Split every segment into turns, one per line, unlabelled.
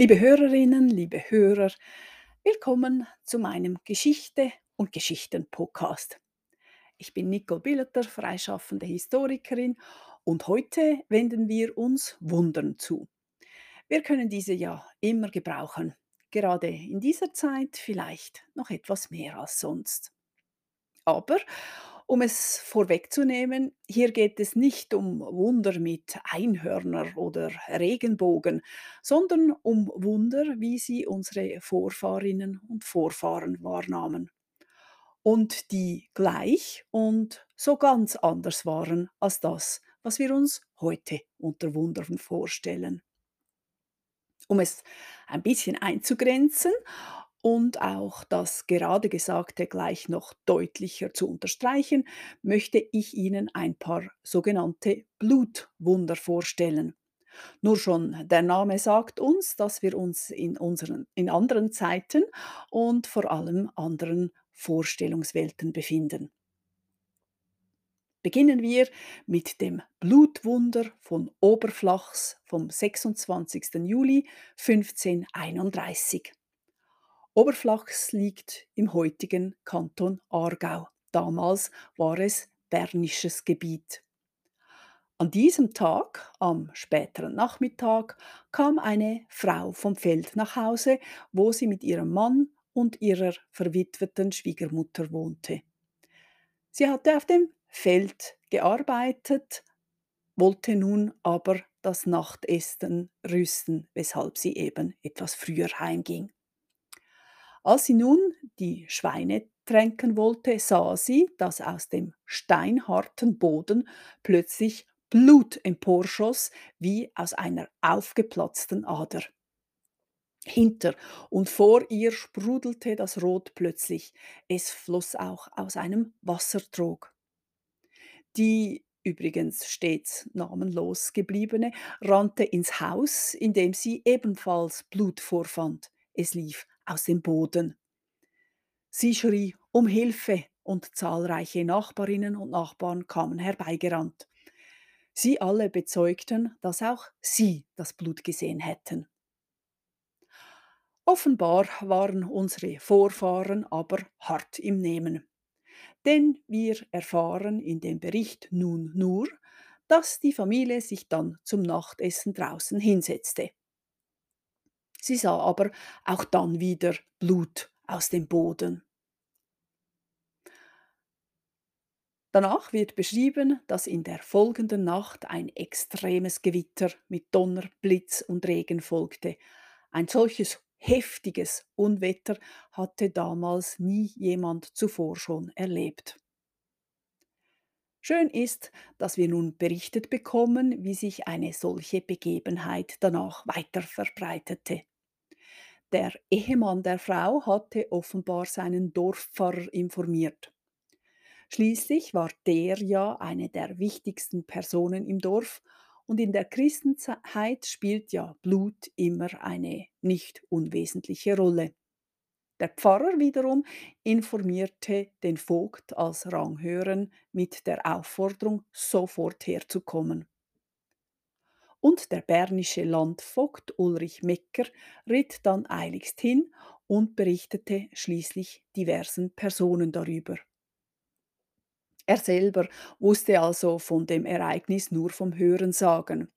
Liebe Hörerinnen, liebe Hörer, willkommen zu meinem Geschichte und Geschichten Podcast. Ich bin Nicole Billeter, freischaffende Historikerin und heute wenden wir uns Wundern zu. Wir können diese ja immer gebrauchen, gerade in dieser Zeit vielleicht noch etwas mehr als sonst. Aber um es vorwegzunehmen, hier geht es nicht um Wunder mit Einhörner oder Regenbogen, sondern um Wunder, wie sie unsere Vorfahrinnen und Vorfahren wahrnahmen und die gleich und so ganz anders waren als das, was wir uns heute unter Wundern vorstellen. Um es ein bisschen einzugrenzen und auch das gerade Gesagte gleich noch deutlicher zu unterstreichen, möchte ich Ihnen ein paar sogenannte Blutwunder vorstellen. Nur schon der Name sagt uns, dass wir uns in, unseren, in anderen Zeiten und vor allem anderen Vorstellungswelten befinden. Beginnen wir mit dem Blutwunder von Oberflachs vom 26. Juli 1531. Oberflachs liegt im heutigen Kanton Aargau. Damals war es bernisches Gebiet. An diesem Tag, am späteren Nachmittag, kam eine Frau vom Feld nach Hause, wo sie mit ihrem Mann und ihrer verwitweten Schwiegermutter wohnte. Sie hatte auf dem Feld gearbeitet, wollte nun aber das Nachtessen rüsten, weshalb sie eben etwas früher heimging. Als sie nun die Schweine tränken wollte, sah sie, dass aus dem steinharten Boden plötzlich Blut emporschoss, wie aus einer aufgeplatzten Ader. Hinter und vor ihr sprudelte das Rot plötzlich. Es floss auch aus einem Wassertrog. Die übrigens stets namenlos gebliebene, rannte ins Haus, in dem sie ebenfalls Blut vorfand. Es lief aus dem Boden. Sie schrie um Hilfe und zahlreiche Nachbarinnen und Nachbarn kamen herbeigerannt. Sie alle bezeugten, dass auch sie das Blut gesehen hätten. Offenbar waren unsere Vorfahren aber hart im Nehmen. Denn wir erfahren in dem Bericht nun nur, dass die Familie sich dann zum Nachtessen draußen hinsetzte. Sie sah aber auch dann wieder Blut aus dem Boden. Danach wird beschrieben, dass in der folgenden Nacht ein extremes Gewitter mit Donner, Blitz und Regen folgte. Ein solches heftiges Unwetter hatte damals nie jemand zuvor schon erlebt. Schön ist, dass wir nun berichtet bekommen, wie sich eine solche Begebenheit danach weiter verbreitete. Der Ehemann der Frau hatte offenbar seinen Dorfpfarrer informiert. Schließlich war der ja eine der wichtigsten Personen im Dorf und in der Christenheit spielt ja Blut immer eine nicht unwesentliche Rolle. Der Pfarrer wiederum informierte den Vogt als Ranghören mit der Aufforderung, sofort herzukommen. Und der bernische Landvogt Ulrich Mecker ritt dann eiligst hin und berichtete schließlich diversen Personen darüber. Er selber wusste also von dem Ereignis nur vom Hörensagen.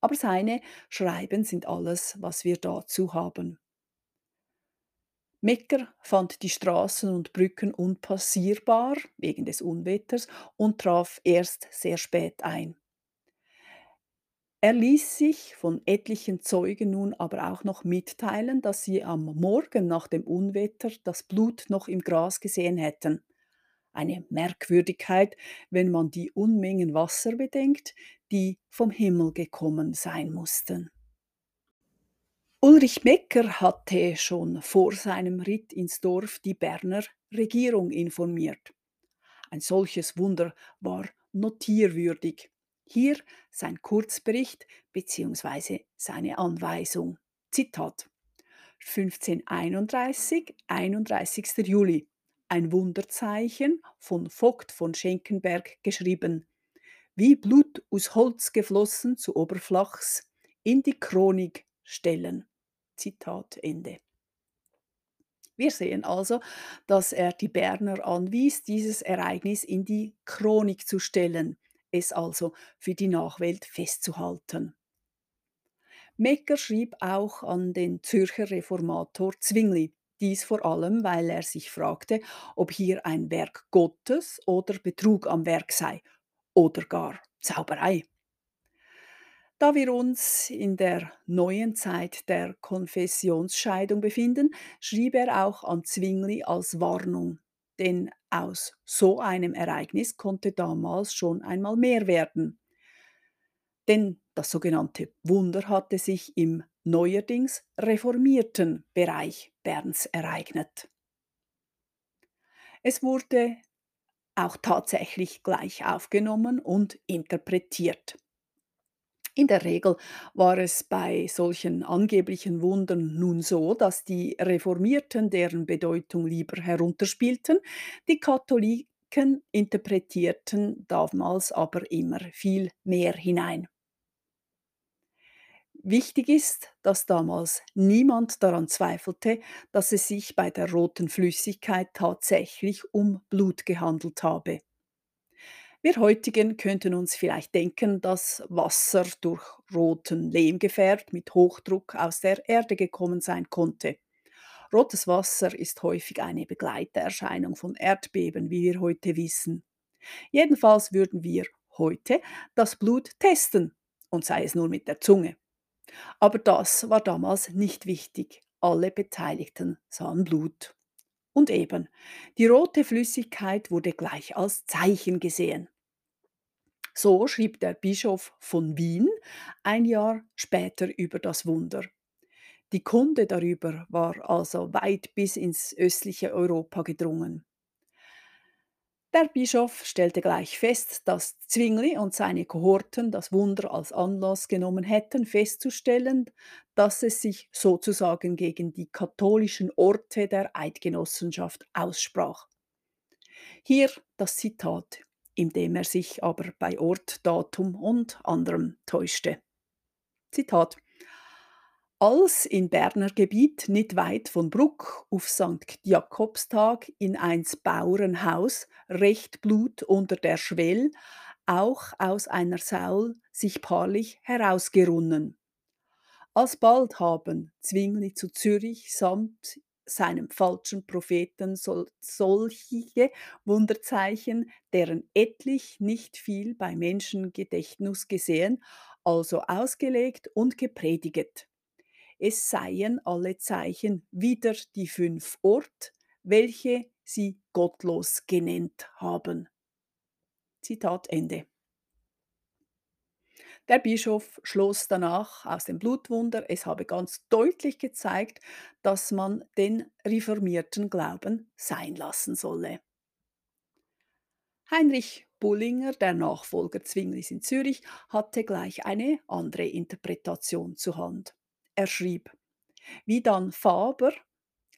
Aber seine Schreiben sind alles, was wir dazu haben. Mecker fand die Straßen und Brücken unpassierbar wegen des Unwetters und traf erst sehr spät ein. Er ließ sich von etlichen Zeugen nun aber auch noch mitteilen, dass sie am Morgen nach dem Unwetter das Blut noch im Gras gesehen hätten. Eine Merkwürdigkeit, wenn man die Unmengen Wasser bedenkt, die vom Himmel gekommen sein mussten. Ulrich Becker hatte schon vor seinem Ritt ins Dorf die Berner Regierung informiert. Ein solches Wunder war notierwürdig. Hier sein Kurzbericht bzw. seine Anweisung. Zitat 1531, 31. Juli. Ein Wunderzeichen von Vogt von Schenkenberg geschrieben. Wie Blut aus Holz geflossen zu Oberflachs in die Chronik stellen. Zitat Ende. Wir sehen also, dass er die Berner anwies, dieses Ereignis in die Chronik zu stellen, es also für die Nachwelt festzuhalten. Mecker schrieb auch an den Zürcher Reformator Zwingli, dies vor allem, weil er sich fragte, ob hier ein Werk Gottes oder Betrug am Werk sei oder gar Zauberei. Da wir uns in der neuen Zeit der Konfessionsscheidung befinden, schrieb er auch an Zwingli als Warnung, denn aus so einem Ereignis konnte damals schon einmal mehr werden. Denn das sogenannte Wunder hatte sich im neuerdings reformierten Bereich Berns ereignet. Es wurde auch tatsächlich gleich aufgenommen und interpretiert. In der Regel war es bei solchen angeblichen Wundern nun so, dass die Reformierten deren Bedeutung lieber herunterspielten, die Katholiken interpretierten damals aber immer viel mehr hinein. Wichtig ist, dass damals niemand daran zweifelte, dass es sich bei der roten Flüssigkeit tatsächlich um Blut gehandelt habe. Wir heutigen könnten uns vielleicht denken, dass Wasser durch roten Lehm gefärbt mit Hochdruck aus der Erde gekommen sein konnte. Rotes Wasser ist häufig eine Begleiterscheinung von Erdbeben, wie wir heute wissen. Jedenfalls würden wir heute das Blut testen, und sei es nur mit der Zunge. Aber das war damals nicht wichtig. Alle Beteiligten sahen Blut. Und eben, die rote Flüssigkeit wurde gleich als Zeichen gesehen. So schrieb der Bischof von Wien ein Jahr später über das Wunder. Die Kunde darüber war also weit bis ins östliche Europa gedrungen. Der Bischof stellte gleich fest, dass Zwingli und seine Kohorten das Wunder als Anlass genommen hätten, festzustellen, dass es sich sozusagen gegen die katholischen Orte der Eidgenossenschaft aussprach. Hier das Zitat, in dem er sich aber bei Ort, Datum und anderem täuschte. Zitat als in Berner Gebiet nicht weit von Bruck auf St. Jakobstag in eins Bauernhaus recht Blut unter der Schwell auch aus einer Saul sich paarlich herausgerunnen. Alsbald haben Zwingli zu Zürich samt seinem falschen Propheten sol solche Wunderzeichen, deren etlich nicht viel bei Menschengedächtnis gesehen, also ausgelegt und geprediget es seien alle Zeichen wieder die fünf Ort, welche sie gottlos genannt haben. Zitat Ende. Der Bischof schloss danach aus dem Blutwunder, es habe ganz deutlich gezeigt, dass man den reformierten Glauben sein lassen solle. Heinrich Bullinger, der Nachfolger Zwinglis in Zürich, hatte gleich eine andere Interpretation zur Hand. Er schrieb, wie dann Faber,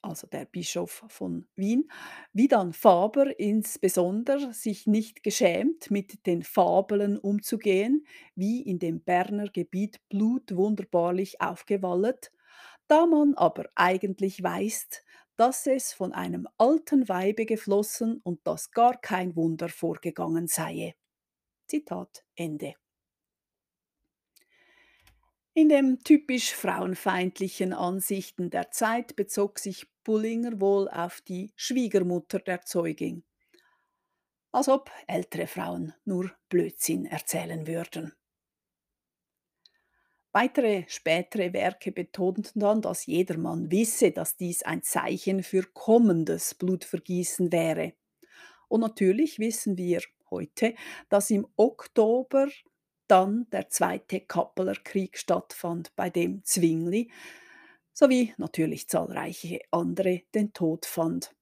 also der Bischof von Wien, wie dann Faber insbesondere sich nicht geschämt, mit den Fabeln umzugehen, wie in dem Berner Gebiet Blut wunderbarlich aufgewallet, da man aber eigentlich weiß, dass es von einem alten Weibe geflossen und dass gar kein Wunder vorgegangen sei. Zitat Ende. In den typisch frauenfeindlichen Ansichten der Zeit bezog sich Bullinger wohl auf die Schwiegermutter der Zeugin, als ob ältere Frauen nur Blödsinn erzählen würden. Weitere spätere Werke betonten dann, dass jedermann wisse, dass dies ein Zeichen für kommendes Blutvergießen wäre. Und natürlich wissen wir heute, dass im Oktober dann der Zweite Kappeler Krieg stattfand, bei dem Zwingli sowie natürlich zahlreiche andere den Tod fand.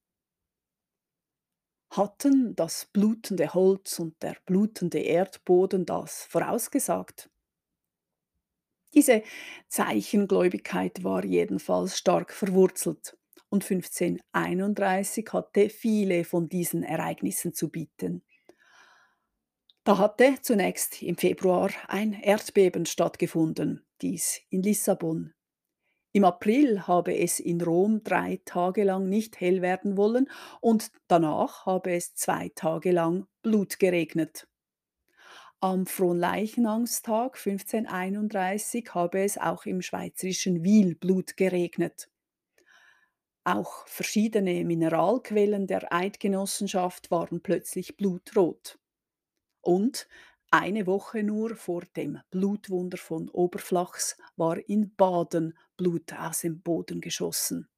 Hatten das blutende Holz und der blutende Erdboden das vorausgesagt? Diese Zeichengläubigkeit war jedenfalls stark verwurzelt und 1531 hatte viele von diesen Ereignissen zu bieten. Da hatte zunächst im Februar ein Erdbeben stattgefunden, dies in Lissabon. Im April habe es in Rom drei Tage lang nicht hell werden wollen und danach habe es zwei Tage lang Blut geregnet. Am Fronleichnamstag 1531 habe es auch im schweizerischen Wil Blut geregnet. Auch verschiedene Mineralquellen der Eidgenossenschaft waren plötzlich blutrot. Und eine Woche nur vor dem Blutwunder von Oberflachs war in Baden Blut aus dem Boden geschossen.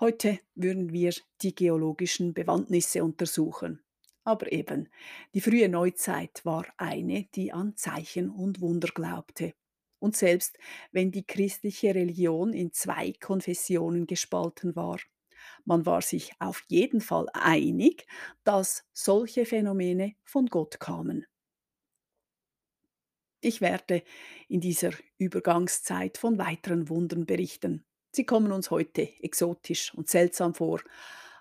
Heute würden wir die geologischen Bewandtnisse untersuchen. Aber eben, die frühe Neuzeit war eine, die an Zeichen und Wunder glaubte. Und selbst wenn die christliche Religion in zwei Konfessionen gespalten war, man war sich auf jeden Fall einig, dass solche Phänomene von Gott kamen. Ich werde in dieser Übergangszeit von weiteren Wundern berichten. Sie kommen uns heute exotisch und seltsam vor,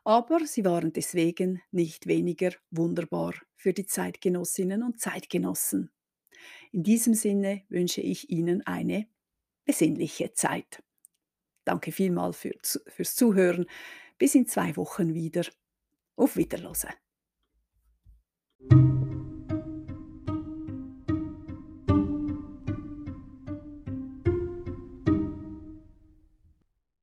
aber sie waren deswegen nicht weniger wunderbar für die Zeitgenossinnen und Zeitgenossen. In diesem Sinne wünsche ich Ihnen eine besinnliche Zeit. Danke vielmals für, fürs Zuhören. Bis in zwei Wochen wieder. Auf Wiederlose.